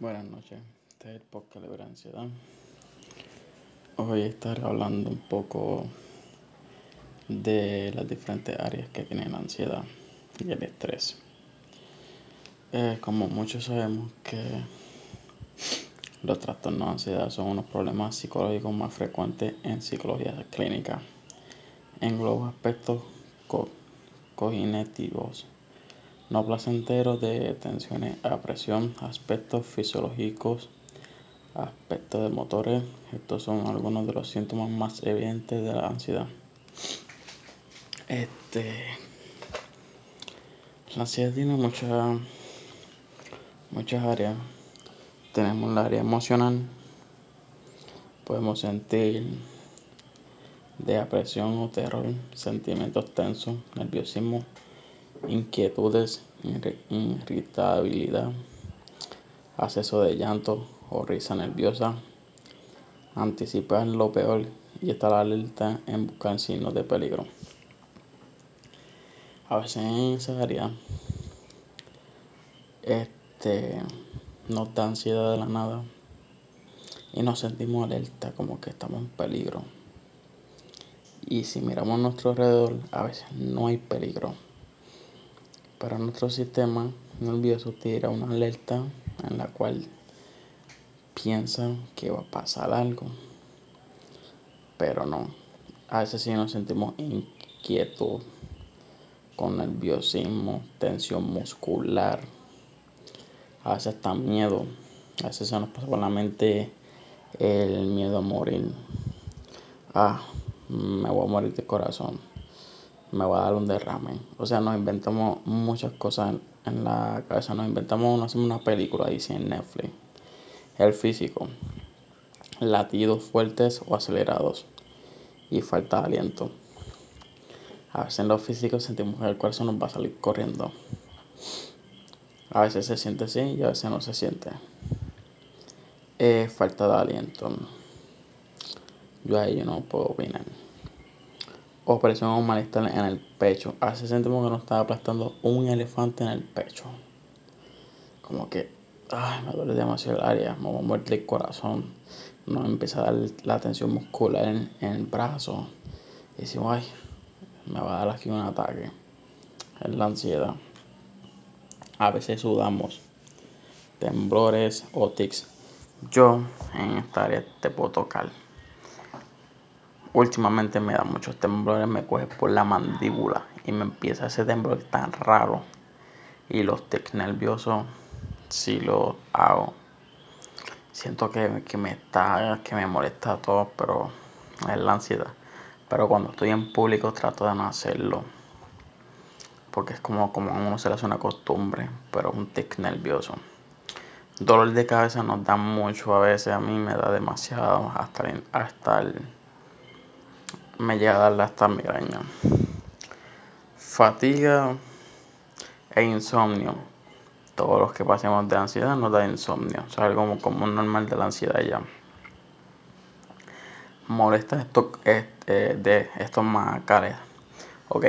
Buenas noches, este es el podcast de Ansiedad. Hoy estaré hablando un poco de las diferentes áreas que tienen la ansiedad y el estrés. Eh, como muchos sabemos que los trastornos de ansiedad son unos problemas psicológicos más frecuentes en psicología clínica. Engloba aspectos cognitivos no placenteros de tensiones a presión, aspectos fisiológicos, aspectos de motores. Estos son algunos de los síntomas más evidentes de la ansiedad. Este, la ansiedad tiene muchas muchas áreas. Tenemos la área emocional. Podemos sentir de apresión o terror, sentimientos tensos, nerviosismo, inquietudes, irritabilidad, acceso de llanto o risa nerviosa, anticipar lo peor y estar alerta en buscar signos de peligro. A veces esa área este, nos da ansiedad de la nada y nos sentimos alerta como que estamos en peligro. Y si miramos a nuestro alrededor, a veces no hay peligro para nuestro sistema nervioso tira una alerta en la cual piensa que va a pasar algo. Pero no. A veces sí nos sentimos inquietos, con nerviosismo, tensión muscular. A veces está miedo. A veces se nos pasa por la mente el miedo a morir. Ah, me voy a morir de corazón me va a dar un derrame. O sea, nos inventamos muchas cosas en, la cabeza. Nos inventamos, hacemos una película, dice en Netflix. El físico. Latidos fuertes o acelerados. Y falta de aliento. A veces en lo físico sentimos que el corazón nos va a salir corriendo. A veces se siente así y a veces no se siente. Eh, falta de aliento. Yo ahí yo no puedo opinar opresión o malestar en el pecho. Hace sentimos que nos está aplastando un elefante en el pecho. Como que, ay, me duele demasiado el área, me va a morir el corazón. Nos empieza a dar la tensión muscular en, el brazo. Y decimos, ay, me va a dar aquí un ataque. Es la ansiedad. A veces sudamos, temblores o tics. Yo en esta área te puedo tocar últimamente me da muchos temblores, me coge por la mandíbula y me empieza ese temblor tan raro. Y los tics nerviosos, si lo hago, siento que, que, me está, que me molesta todo, pero es la ansiedad. Pero cuando estoy en público trato de no hacerlo. Porque es como, como a uno se le hace una costumbre, pero un tic nervioso. Dolor de cabeza nos da mucho a veces, a mí me da demasiado hasta, hasta el me llega a dar hasta migraña. Fatiga e insomnio. Todos los que pasemos de ansiedad nos da insomnio. O sea, algo como, normal de la ansiedad ya. Molesta esto, este, de estos macares. Ok,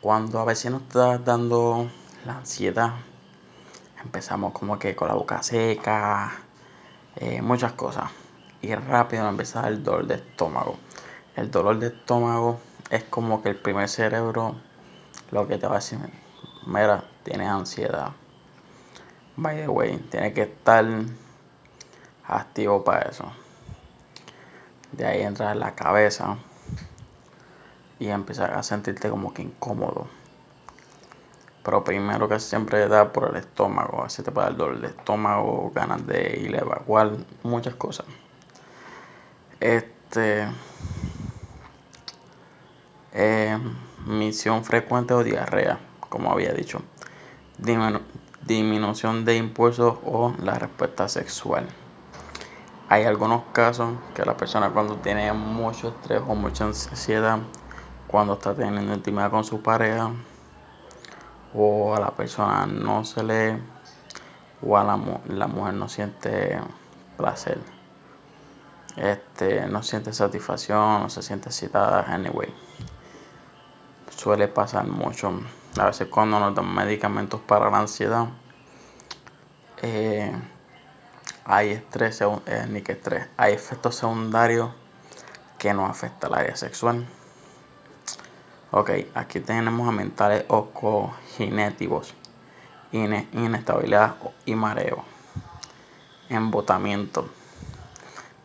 cuando a veces nos está dando la ansiedad, empezamos como que con la boca seca, eh, muchas cosas. Y rápido nos empieza el dolor de estómago. El dolor de estómago es como que el primer cerebro lo que te va a decir, mira, tienes ansiedad. By the way, tiene que estar activo para eso. De ahí entra en la cabeza y empiezas a sentirte como que incómodo. Pero primero que siempre da por el estómago, así te puede dar dolor de estómago, ganas de ir a evacuar, muchas cosas. Este eh, misión frecuente o diarrea, como había dicho. disminución de impulsos o la respuesta sexual. Hay algunos casos que la persona cuando tiene mucho estrés o mucha ansiedad, cuando está teniendo intimidad con su pareja, o a la persona no se le, o a la, la mujer no siente placer, este, no siente satisfacción, no se siente excitada, anyway suele pasar mucho. A veces cuando nos dan medicamentos para la ansiedad, eh, hay estrés, eh, ni que estrés, hay efectos secundarios que no afectan al área sexual. Ok, aquí tenemos a mentales ocoginéticos, inestabilidad y mareo, embotamiento.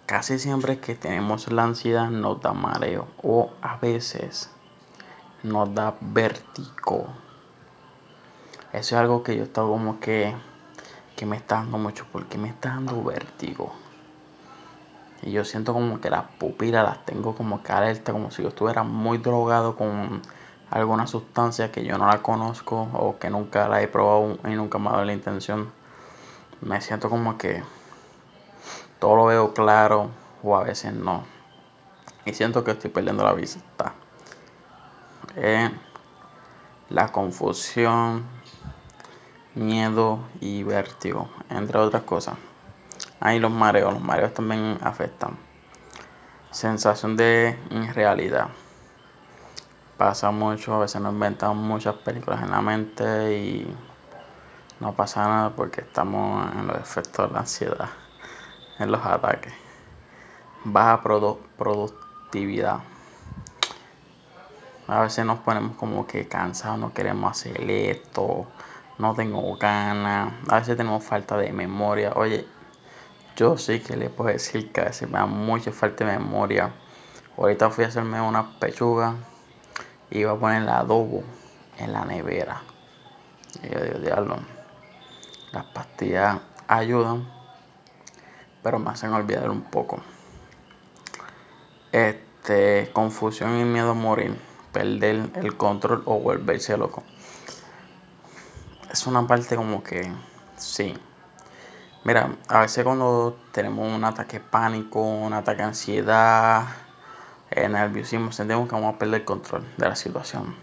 Casi siempre que tenemos la ansiedad nos da mareo o a veces nos da vértigo. Eso es algo que yo estaba como que, que me está dando mucho, porque me está dando vértigo. Y yo siento como que las pupilas las tengo como que alerta, como si yo estuviera muy drogado con alguna sustancia que yo no la conozco o que nunca la he probado y nunca me ha dado la intención. Me siento como que todo lo veo claro o a veces no. Y siento que estoy perdiendo la vista. La confusión, miedo y vértigo, entre otras cosas. Ahí los mareos, los mareos también afectan. Sensación de irrealidad. Pasa mucho, a veces nos inventamos muchas películas en la mente y no pasa nada porque estamos en los efectos de la ansiedad, en los ataques. Baja productividad. A veces nos ponemos como que cansados, no queremos hacer esto, no tengo ganas. A veces tenemos falta de memoria. Oye, yo sí que le puedo decir que a veces me da mucha falta de memoria. Ahorita fui a hacerme una pechuga y iba a poner el adobo en la nevera. Y yo digo, diablo, las pastillas ayudan, pero me hacen olvidar un poco. Este, confusión y miedo a morir, perder el control o volverse loco. Es una parte como que, sí, Mira, a veces cuando tenemos un ataque pánico, un ataque de ansiedad, eh, nerviosismo, sentimos que vamos a perder el control de la situación.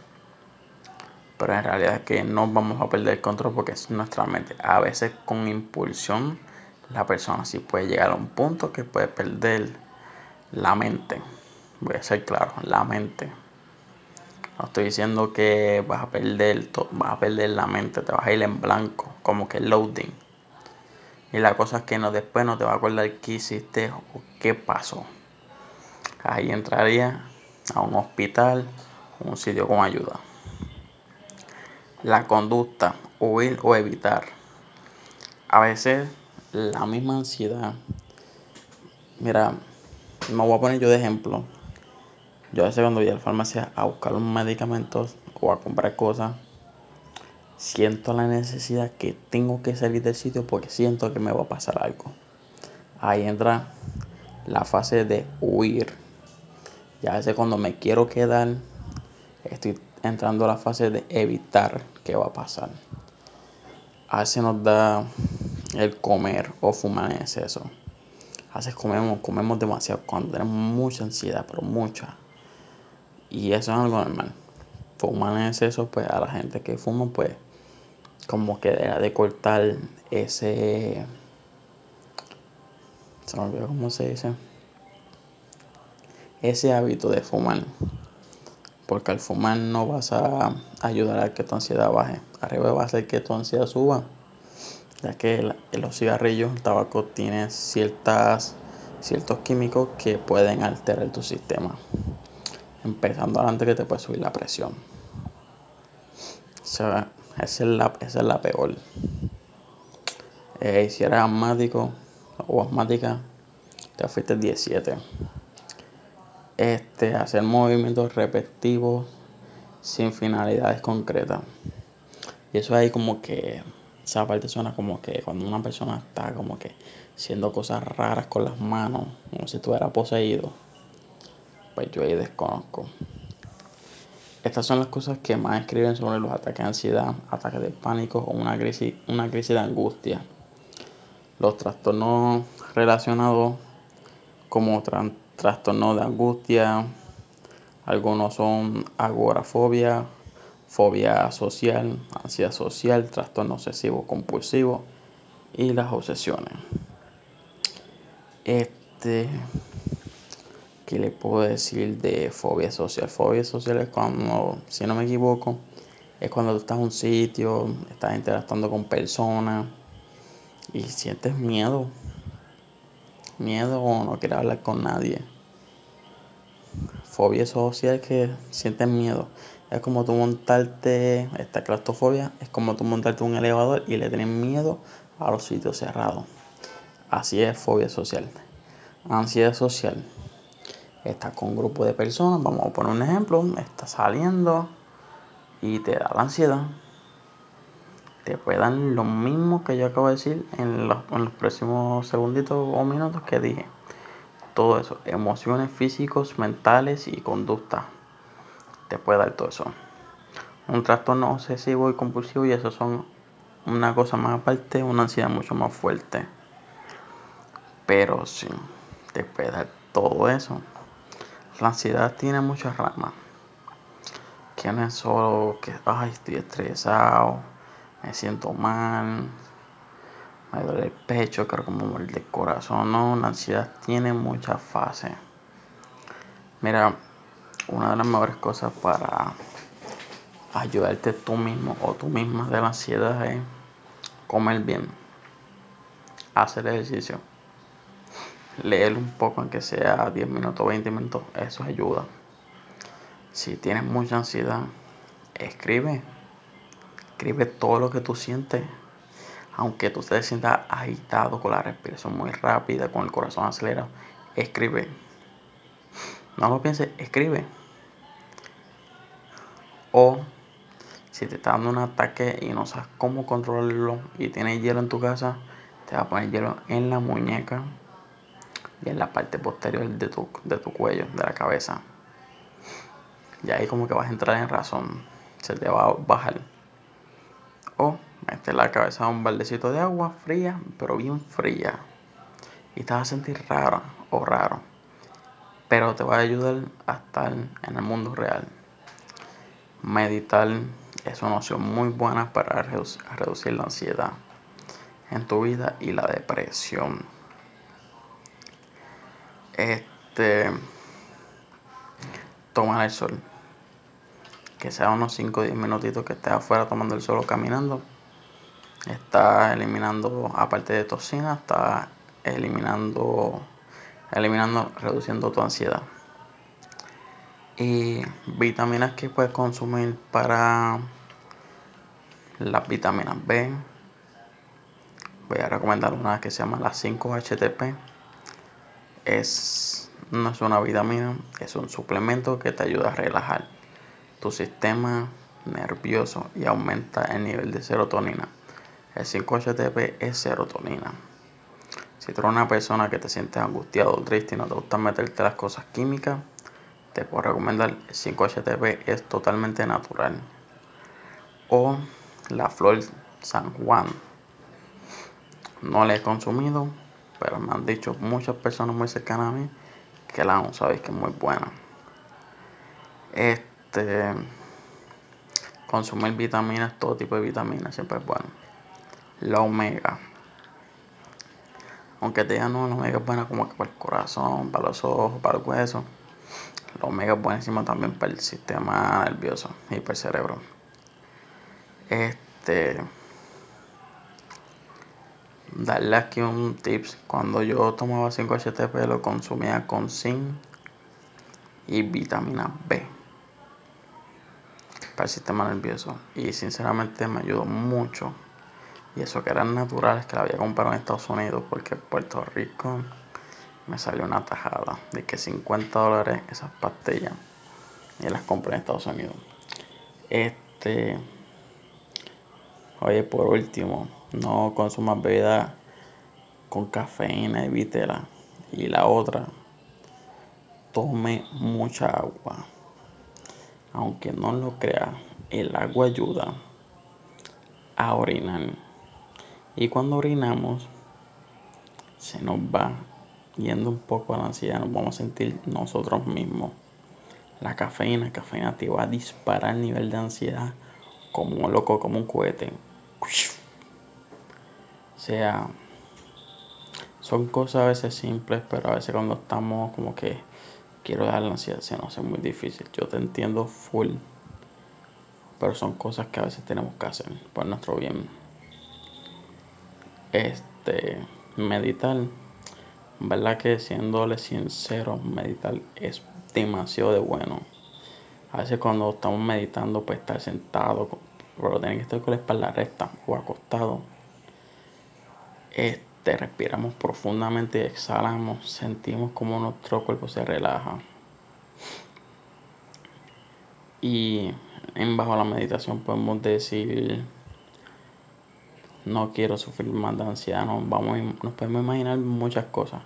Pero en realidad es que no vamos a perder el control porque es nuestra mente. A veces con impulsión la persona sí puede llegar a un punto que puede perder la mente. Voy a ser claro, la mente. No estoy diciendo que vas a perder, vas a perder la mente, te vas a ir en blanco, como que loading y la cosa es que no, después no te va a acordar qué hiciste o qué pasó. Ahí entraría a un hospital, un sitio con ayuda. La conducta, huir o evitar. A veces la misma ansiedad. Mira, me voy a poner yo de ejemplo. Yo a veces cuando voy a la farmacia a buscar un medicamentos o a comprar cosas, siento la necesidad que tengo que salir del sitio porque siento que me va a pasar algo. Ahí entra la fase de huir. Ya a veces cuando me quiero quedar, estoy entrando a la fase de evitar qué va a pasar. A veces nos da el comer o fumar en exceso. A veces comemos, comemos demasiado cuando tenemos mucha ansiedad, pero mucha. Y eso es algo normal. Fumar en exceso, pues a la gente que fuma, pues como que deja de cortar ese se me olvidó cómo se dice ese hábito de fumar. Porque al fumar no vas a ayudar a que tu ansiedad baje. Arriba va a hacer que tu ansiedad suba ya que los cigarrillos el tabaco tiene ciertas ciertos químicos que pueden alterar tu sistema empezando adelante que te puede subir la presión o sea, esa es la, esa es la peor. Eh, si eres asmático o asmática, te fuiste 17. Este, hacer movimientos repetitivos sin finalidades concretas. Y eso ahí como que, esa parte suena como que cuando una persona está como que haciendo cosas raras con las manos, como si estuviera poseído, pues yo ahí desconozco. Estas son las cosas que más escriben sobre los ataques de ansiedad, ataques de pánico o una crisis, una crisis de angustia. Los trastornos relacionados como trastornos de angustia, algunos son agorafobia, fobia social, ansiedad social, trastorno obsesivo compulsivo y las obsesiones. Este ¿Qué le puedo decir de fobia social? Fobia social es cuando, si no me equivoco, es cuando tú estás en un sitio, estás interactuando con personas y sientes miedo. miedo o no quieres hablar con nadie. Fobia social que sientes miedo. Es como tú montarte, esta claustrofobia, es como tú montarte un elevador y le tienes miedo a los sitios cerrados. Así es fobia social. Ansiedad social. Estás con un grupo de personas, vamos a poner un ejemplo, estás saliendo y te da la ansiedad. Te puede dar lo mismo que yo acabo de decir en los, en los próximos segunditos o minutos que dije. Todo eso, emociones físicos, mentales y conducta. Te puede dar todo eso. Un trastorno obsesivo y compulsivo y eso son una cosa más aparte, una ansiedad mucho más fuerte. Pero sí, te puede dar todo eso. La ansiedad tiene muchas ramas. Que no es solo que, ay, estoy estresado, me siento mal, me duele el pecho, creo como muerde el corazón. No, la ansiedad tiene muchas fases. Mira, una de las mejores cosas para ayudarte tú mismo o tú misma de la ansiedad es comer bien, hacer ejercicio leer un poco, aunque sea 10 minutos, 20 minutos, eso ayuda. Si tienes mucha ansiedad, escribe. Escribe todo lo que tú sientes. Aunque tú te sientas agitado, con la respiración muy rápida, con el corazón acelerado, escribe. No lo pienses, escribe. O si te está dando un ataque y no sabes cómo controlarlo y tienes hielo en tu casa, te va a poner hielo en la muñeca y en la parte posterior de tu, de tu cuello, de la cabeza. Y ahí como que vas a entrar en razón, se te va a bajar. O metes la cabeza en un baldecito de agua fría, pero bien fría. Y te vas a sentir raro o raro. Pero te va a ayudar a estar en el mundo real. Meditar es una opción muy buena para reducir la ansiedad en tu vida y la depresión. Este. Tomar el sol. Que sea unos 5 o 10 minutitos que estés afuera tomando el sol o caminando. Está eliminando, aparte de toxinas, está eliminando, eliminando, reduciendo tu ansiedad. Y vitaminas que puedes consumir para las vitaminas B. Voy a recomendar una que se llama las 5-HTP es, no es una vitamina, es un suplemento que te ayuda a relajar tu sistema nervioso y aumenta el nivel de serotonina. El 5-HTP es serotonina. Si tú eres una persona que te sientes angustiado o triste y no te gusta meterte las cosas químicas, te puedo recomendar el 5-HTP, es totalmente natural. O la flor San Juan. No la he consumido, pero me han dicho muchas personas muy cercanas a mí que la han sabéis que es muy buena. Este consumir vitaminas, todo tipo de vitaminas siempre es bueno. La omega. Aunque te digan no, la omega es buena como que para el corazón, para los ojos, para el hueso. La omega es buenísima también para el sistema nervioso y para el cerebro. Este darle aquí un tips. Cuando yo tomaba 5-HTP lo consumía con zinc y vitamina B para el sistema nervioso. Y sinceramente me ayudó mucho. Y eso que eran naturales que la había comprado en Estados Unidos porque en Puerto Rico me salió una tajada de que 50 dólares esas pastillas y las compré en Estados Unidos. Este, oye, por último, no consumas bebidas con cafeína, evítela. Y la otra, tome mucha agua. Aunque no lo crea, el agua ayuda a orinar. Y cuando orinamos, se nos va yendo un poco la ansiedad, nos vamos a sentir nosotros mismos. La cafeína, la cafeína te va a disparar el nivel de ansiedad como un loco, como un cohete. Sea, son cosas a veces simples, pero a veces cuando estamos como que quiero dar la ansiedad se nos hace muy difícil. Yo te entiendo full, pero son cosas que a veces tenemos que hacer por nuestro bien. Este, meditar verdad que siéndole sincero, meditar es demasiado de bueno. A veces cuando estamos meditando, pues estar sentado, pero tienen que estar con la espalda recta o acostado. Este, respiramos profundamente y exhalamos, sentimos como nuestro cuerpo se relaja. Y en bajo la meditación podemos decir no quiero sufrir más de ansiedad, nos, vamos, nos podemos imaginar muchas cosas.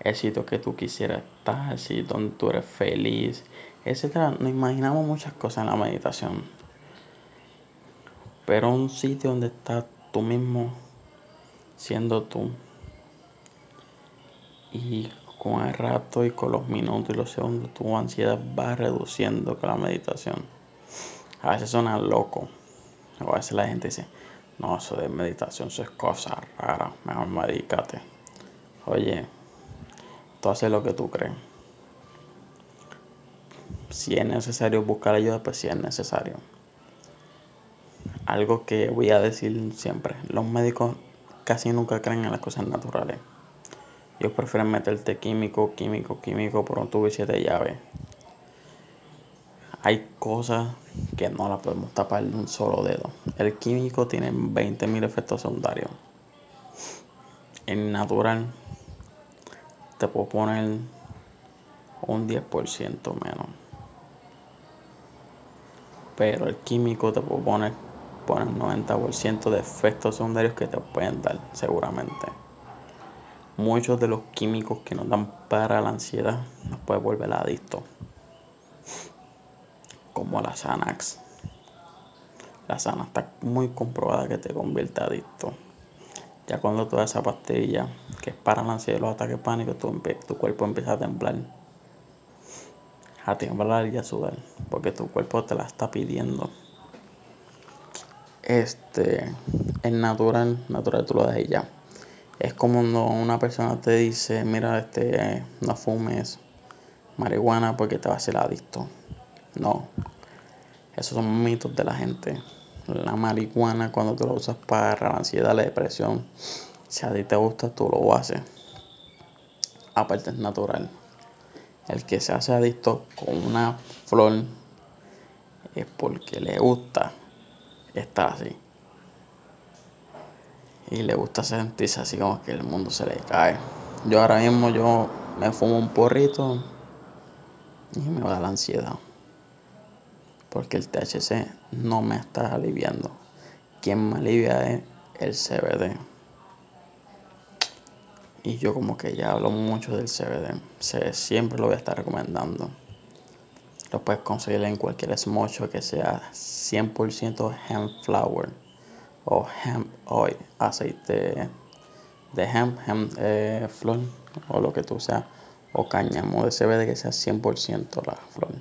El sitio que tú quisieras estar, el sitio donde tú eres feliz, etc. Nos imaginamos muchas cosas en la meditación. Pero un sitio donde estás tú mismo siendo tú. Y con el rato y con los minutos y los segundos tu ansiedad va reduciendo con la meditación. A veces suena loco. a veces la gente dice, no, eso de meditación, eso es cosa rara. Mejor medícate. Oye, tú haces lo que tú crees. Si es necesario buscar ayuda, pues si es necesario. Algo que voy a decir siempre. Los médicos casi nunca creen en las cosas naturales. Ellos prefieren meterte químico, químico, químico por un tubo y siete llaves. Hay cosas que no la podemos tapar de un solo dedo. El químico tiene 20.000 efectos secundarios. En natural te puedo poner un 10% menos. Pero el químico te puedo poner, poner 90% de efectos secundarios que te pueden dar, seguramente. Muchos de los químicos que nos dan para la ansiedad nos pueden volver adictos como la Xanax. La Xanax está muy comprobada que te convierte adicto. Ya cuando toda esa pastilla, que es para la ansiedad y los ataques pánicos, tu, tu cuerpo empieza a temblar. A temblar y a sudar. Porque tu cuerpo te la está pidiendo. Este, es natural, natural tú lo das ya. Es como cuando una persona te dice, mira, este, no fumes marihuana porque te va a hacer adicto. No. Esos son mitos de la gente. La marihuana, cuando tú lo usas para la ansiedad, la depresión, si a ti te gusta, tú lo haces. Aparte, es natural. El que se hace adicto con una flor es porque le gusta estar así. Y le gusta sentirse así como que el mundo se le cae. Yo ahora mismo yo me fumo un porrito y me va la ansiedad porque el THC no me está aliviando. Quien me alivia es el CBD. Y yo como que ya hablo mucho del CBD. siempre lo voy a estar recomendando. Lo puedes conseguir en cualquier smocho que sea 100% hemp flower o hemp oil, aceite de hemp, hemp eh, flor o lo que tú sea, o cáñamo de CBD que sea 100% la flor.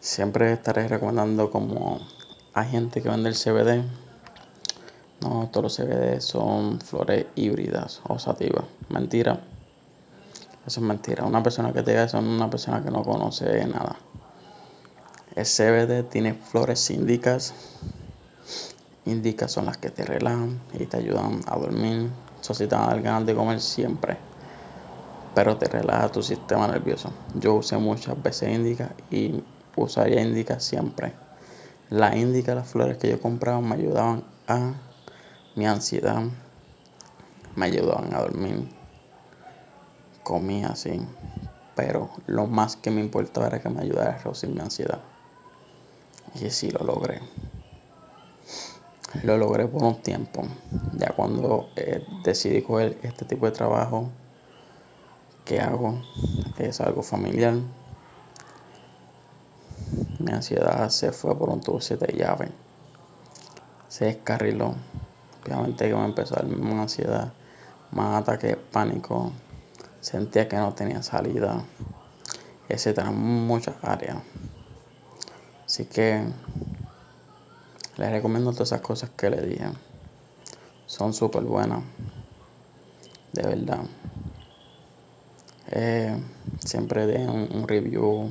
Siempre estaré recomendando como hay gente que vende el CBD. No, todos los CBD son flores híbridas o sativas. Mentira. Eso es mentira. Una persona que te diga eso es una persona que no conoce nada. El CBD tiene flores índicas. Índicas son las que te relajan y te ayudan a dormir. Eso sí te ganas de comer siempre. Pero te relaja tu sistema nervioso. Yo usé muchas veces índicas y usaría indica siempre. La indica, las flores que yo compraba me ayudaban a mi ansiedad, me ayudaban a dormir, comía así, pero lo más que me importaba era que me ayudara a reducir mi ansiedad. Y sí lo logré. Lo logré por un tiempo. Ya cuando eh, decidí coger este tipo de trabajo que hago, es algo familiar, mi ansiedad se fue por un tubo de llave. Se descarriló. Obviamente que me empezó a dar más ansiedad, más ataque de pánico. Sentía que no tenía salida, etcétera, muchas áreas. Así que les recomiendo todas esas cosas que le dije. Son súper buenas. De verdad. Eh, siempre den un review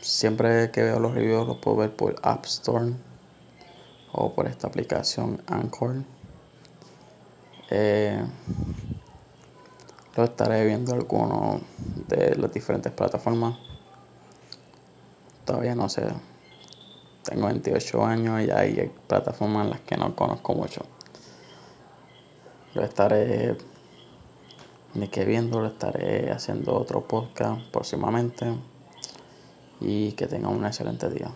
Siempre que veo los reviews los puedo ver por App Store o por esta aplicación Anchor. Eh, Lo estaré viendo algunos de las diferentes plataformas. Todavía no sé. Tengo 28 años y hay plataformas en las que no conozco mucho. Lo estaré ni que viendo, lo estaré haciendo otro podcast próximamente. Y que tengan un excelente día.